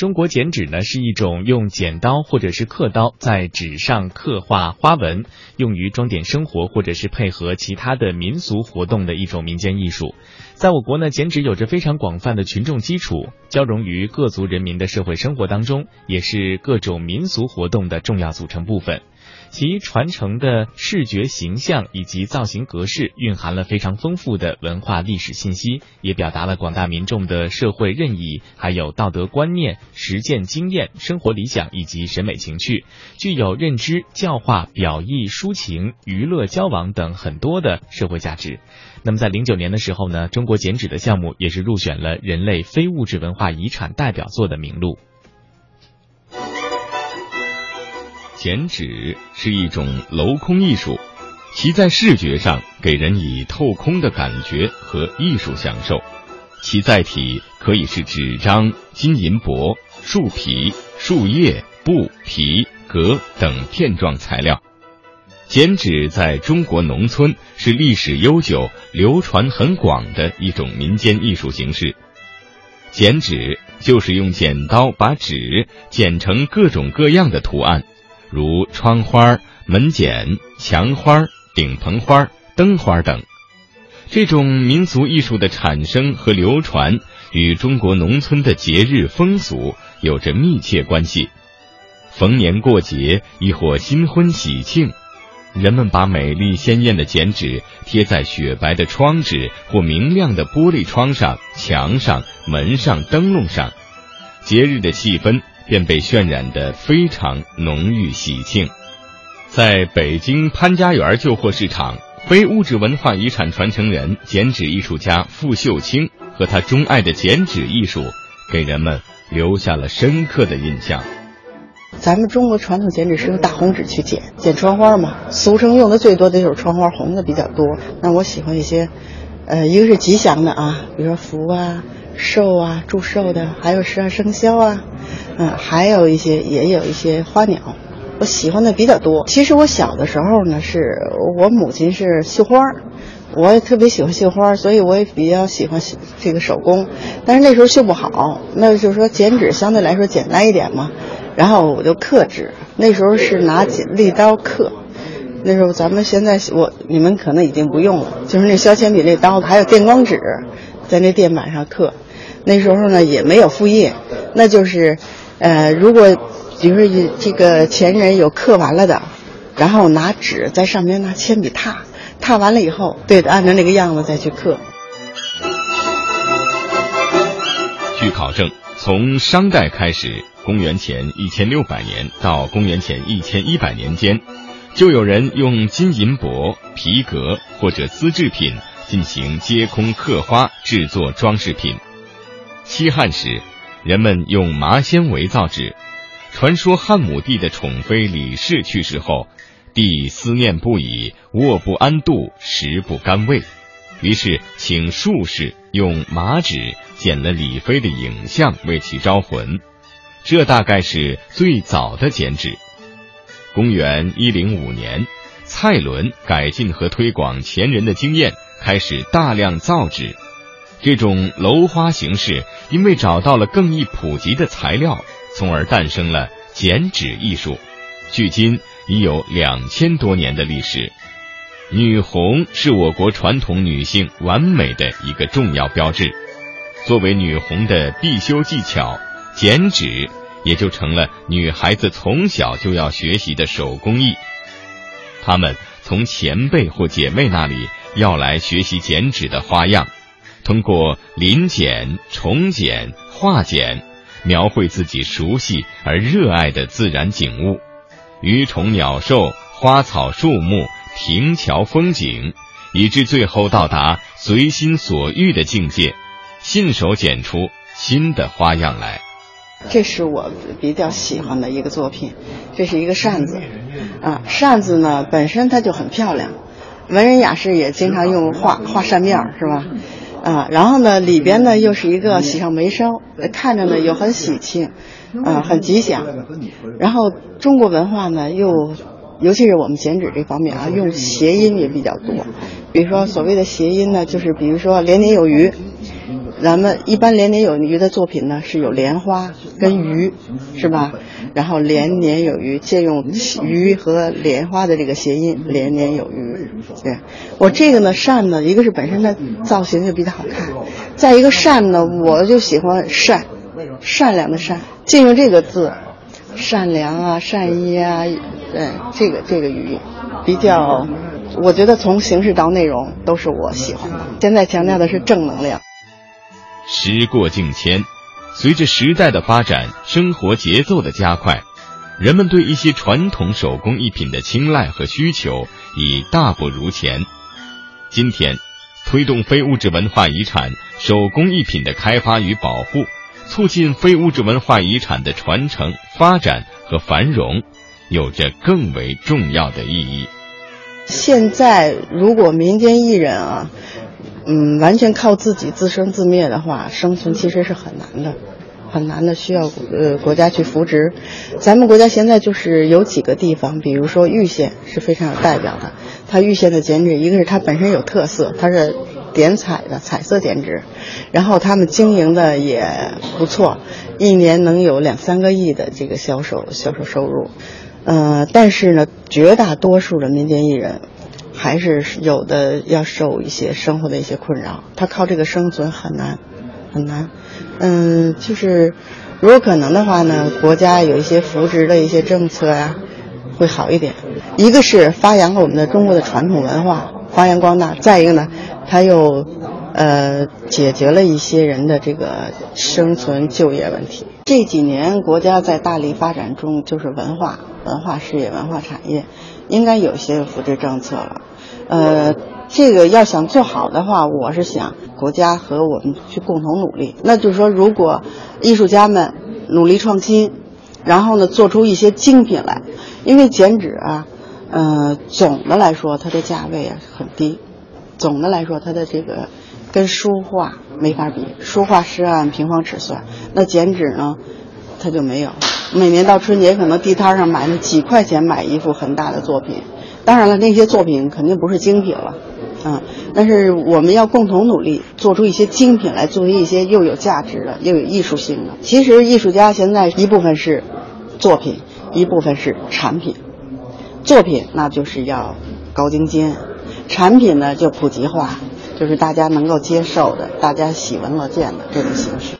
中国剪纸呢是一种用剪刀或者是刻刀在纸上刻画花纹，用于装点生活或者是配合其他的民俗活动的一种民间艺术。在我国呢，剪纸有着非常广泛的群众基础，交融于各族人民的社会生活当中，也是各种民俗活动的重要组成部分。其传承的视觉形象以及造型格式，蕴含了非常丰富的文化历史信息，也表达了广大民众的社会任意，还有道德观念、实践经验、生活理想以及审美情趣，具有认知、教化、表意、抒情、娱乐、交往等很多的社会价值。那么在零九年的时候呢，中国剪纸的项目也是入选了人类非物质文化遗产代表作的名录。剪纸是一种镂空艺术，其在视觉上给人以透空的感觉和艺术享受。其载体可以是纸张、金银箔、树皮、树叶、布、皮、革等片状材料。剪纸在中国农村是历史悠久、流传很广的一种民间艺术形式。剪纸就是用剪刀把纸剪成各种各样的图案。如窗花、门剪、墙花、顶棚花、灯花等，这种民族艺术的产生和流传与中国农村的节日风俗有着密切关系。逢年过节，亦或新婚喜庆，人们把美丽鲜艳的剪纸贴在雪白的窗纸或明亮的玻璃窗上、墙上、门上、灯笼上，节日的气氛。便被渲染得非常浓郁喜庆。在北京潘家园旧货市场，非物质文化遗产传承人、剪纸艺术家傅秀清和他钟爱的剪纸艺术，给人们留下了深刻的印象。咱们中国传统剪纸是用大红纸去剪，剪窗花嘛，俗称用的最多的就是窗花红的比较多。那我喜欢一些，呃，一个是吉祥的啊，比如说福啊。寿啊，祝寿的，还有十二生肖啊，嗯，还有一些也有一些花鸟，我喜欢的比较多。其实我小的时候呢，是我母亲是绣花，我也特别喜欢绣花，所以我也比较喜欢这个手工。但是那时候绣不好，那就是说剪纸相对来说简单一点嘛，然后我就刻纸。那时候是拿剪立刀刻，那时候咱们现在我你们可能已经不用了，就是那削铅笔那刀，还有电光纸，在那电板上刻。那时候呢也没有复印，那就是，呃，如果比如说这个前人有刻完了的，然后拿纸在上面拿铅笔拓，拓完了以后，对，按照那个样子再去刻。据考证，从商代开始，公元前一千六百年到公元前一千一百年间，就有人用金银箔、皮革或者丝制品进行接空刻花，制作装饰品。西汉时，人们用麻纤维造纸。传说汉武帝的宠妃李氏去世后，帝思念不已，卧不安度，食不甘味，于是请术士用麻纸剪了李妃的影像为其招魂。这大概是最早的剪纸。公元一零五年，蔡伦改进和推广前人的经验，开始大量造纸。这种镂花形式，因为找到了更易普及的材料，从而诞生了剪纸艺术。距今已有两千多年的历史。女红是我国传统女性完美的一个重要标志。作为女红的必修技巧，剪纸也就成了女孩子从小就要学习的手工艺。她们从前辈或姐妹那里要来学习剪纸的花样。通过临剪、重剪、化剪，描绘自己熟悉而热爱的自然景物，鱼虫鸟兽、花草树木、亭桥风景，以致最后到达随心所欲的境界，信手剪出新的花样来。这是我比较喜欢的一个作品，这是一个扇子，啊，扇子呢本身它就很漂亮，文人雅士也经常用画画扇面，是吧？啊，然后呢，里边呢又是一个喜上眉梢，看着呢又很喜庆，啊，很吉祥。然后中国文化呢又，尤其是我们剪纸这方面啊，用谐音也比较多。比如说所谓的谐音呢，就是比如说连年有余，咱们一般连年有余的作品呢，是有莲花跟鱼，是吧？然后连年有余，借用鱼和莲花的这个谐音，连年有余。对我这个呢，扇呢，一个是本身的造型就比较好看，再一个扇呢，我就喜欢善，善良的善，借用这个字，善良啊，善意啊，嗯，这个这个鱼比较，我觉得从形式到内容都是我喜欢的。现在强调的是正能量。时过境迁，随着时代的发展，生活节奏的加快，人们对一些传统手工艺品的青睐和需求已大不如前。今天，推动非物质文化遗产手工艺品的开发与保护，促进非物质文化遗产的传承、发展和繁荣，有着更为重要的意义。现在，如果民间艺人啊。嗯，完全靠自己自生自灭的话，生存其实是很难的，很难的，需要呃国家去扶植。咱们国家现在就是有几个地方，比如说玉县是非常有代表的。它玉县的剪纸，一个是它本身有特色，它是点彩的彩色剪纸，然后他们经营的也不错，一年能有两三个亿的这个销售销售收入。呃，但是呢，绝大多数的民间艺人。还是有的要受一些生活的一些困扰，他靠这个生存很难，很难。嗯，就是如果可能的话呢，国家有一些扶植的一些政策呀，会好一点。一个是发扬了我们的中国的传统文化，发扬光大；再一个呢，他又呃解决了一些人的这个生存就业问题。这几年国家在大力发展中，就是文化、文化事业、文化产业，应该有些扶持政策了。呃，这个要想做好的话，我是想国家和我们去共同努力。那就是说，如果艺术家们努力创新，然后呢，做出一些精品来，因为剪纸啊，呃，总的来说它的价位啊很低，总的来说它的这个跟书画没法比，书画是按平方尺算，那剪纸呢，它就没有。每年到春节，可能地摊上买那几块钱买一幅很大的作品。当然了，那些作品肯定不是精品了，嗯，但是我们要共同努力，做出一些精品来，作为一些又有价值的、又有艺术性的。其实艺术家现在一部分是作品，一部分是产品。作品那就是要高精尖，产品呢就普及化，就是大家能够接受的、大家喜闻乐见的这种形式。